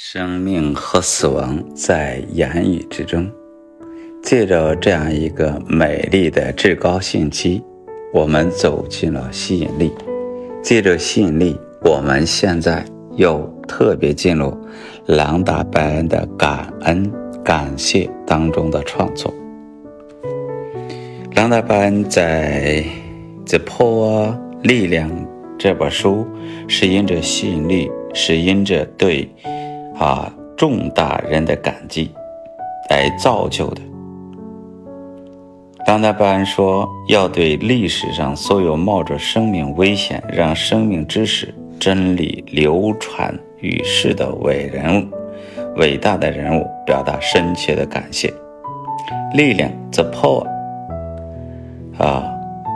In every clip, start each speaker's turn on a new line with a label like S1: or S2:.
S1: 生命和死亡在言语之中。借着这样一个美丽的至高信息，我们走进了吸引力。借着吸引力，我们现在又特别进入朗达·拜恩的感恩、感谢当中的创作。朗达·拜恩在《The Power 力量》这本书是因着吸引力，是因着对。啊，重大人的感激来造就的。当代班恩说，要对历史上所有冒着生命危险让生命知识真理流传于世的伟人、伟大的人物表达深切的感谢。力量，the power，啊，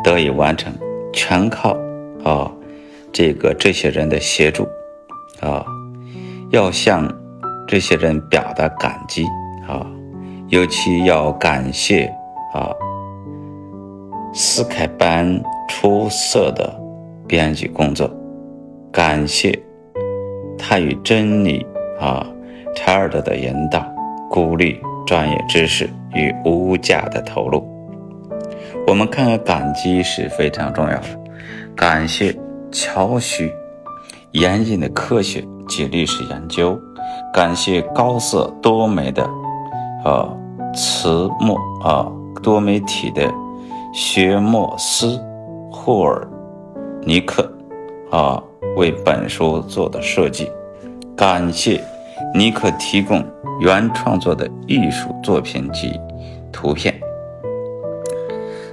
S1: 得以完成，全靠啊这个这些人的协助，啊。要向这些人表达感激啊，尤其要感谢啊斯凯班出色的编辑工作，感谢他与真理啊查尔德的引导、鼓励、专业知识与无价的投入。我们看看感激是非常重要的，感谢乔许严谨的科学。及历史研究，感谢高色多媒的，呃，词墨啊，多媒体的薛莫斯霍尔尼克啊，为本书做的设计。感谢尼克提供原创作的艺术作品及图片。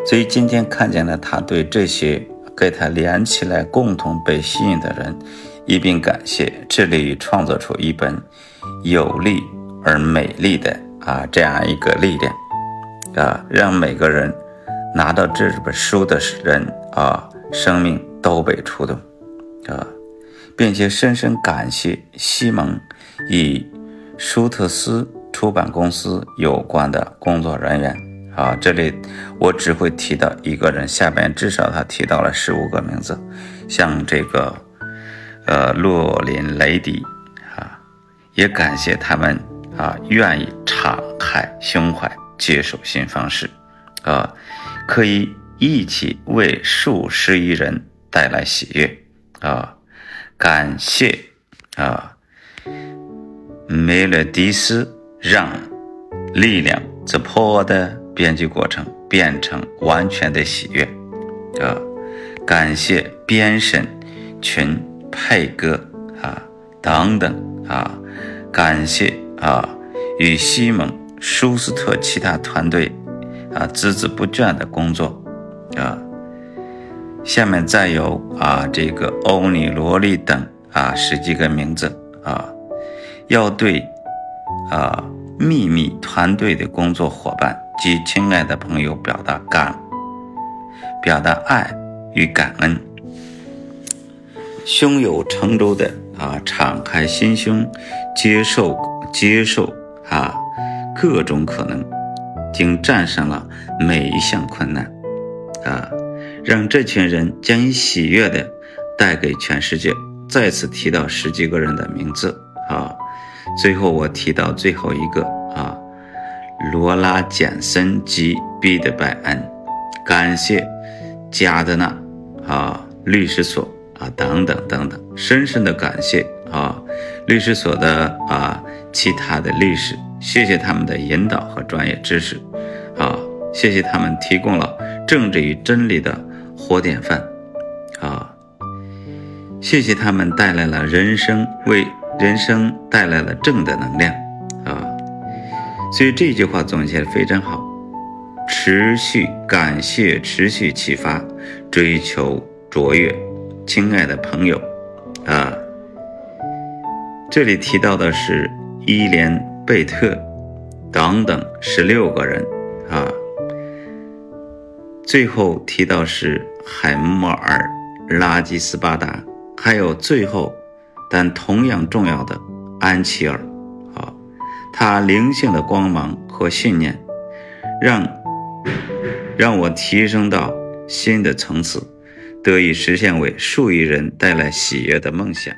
S1: 所以今天看见了他对这些给他连起来共同被吸引的人。一并感谢，致力于创作出一本有力而美丽的啊这样一个力量啊，让每个人拿到这本书的人啊，生命都被触动啊，并且深深感谢西蒙与舒特斯出版公司有关的工作人员啊。这里我只会提到一个人，下边至少他提到了十五个名字，像这个。呃，洛林雷迪啊，也感谢他们啊，愿意敞开胸怀接受新方式，啊，可以一起为数十亿人带来喜悦啊！感谢啊，梅勒迪斯让力量 The Power 的编辑过程变成完全的喜悦啊！感谢编审群。配歌啊，等等啊，感谢啊，与西蒙、舒斯特其他团队啊孜孜不倦的工作啊。下面再有啊，这个欧尼罗利等啊十几个名字啊，要对啊秘密团队的工作伙伴及亲爱的朋友表达感，表达爱与感恩。胸有成竹的啊，敞开心胸，接受接受啊各种可能，竟战胜了每一项困难啊，让这群人将以喜悦的带给全世界。再次提到十几个人的名字啊，最后我提到最后一个啊，罗拉简森及毕德拜恩，感谢加德纳啊律师所。啊，等等等等，深深的感谢啊，律师所的啊，其他的律师，谢谢他们的引导和专业知识，啊，谢谢他们提供了政治与真理的活典范，啊，谢谢他们带来了人生，为人生带来了正的能量，啊，所以这句话总结的非常好，持续感谢，持续启发，追求卓越。亲爱的朋友，啊，这里提到的是伊莲贝特等等十六个人啊，最后提到是海默尔拉基斯巴达，还有最后但同样重要的安琪尔啊，他灵性的光芒和信念，让让我提升到新的层次。得以实现为数亿人带来喜悦的梦想。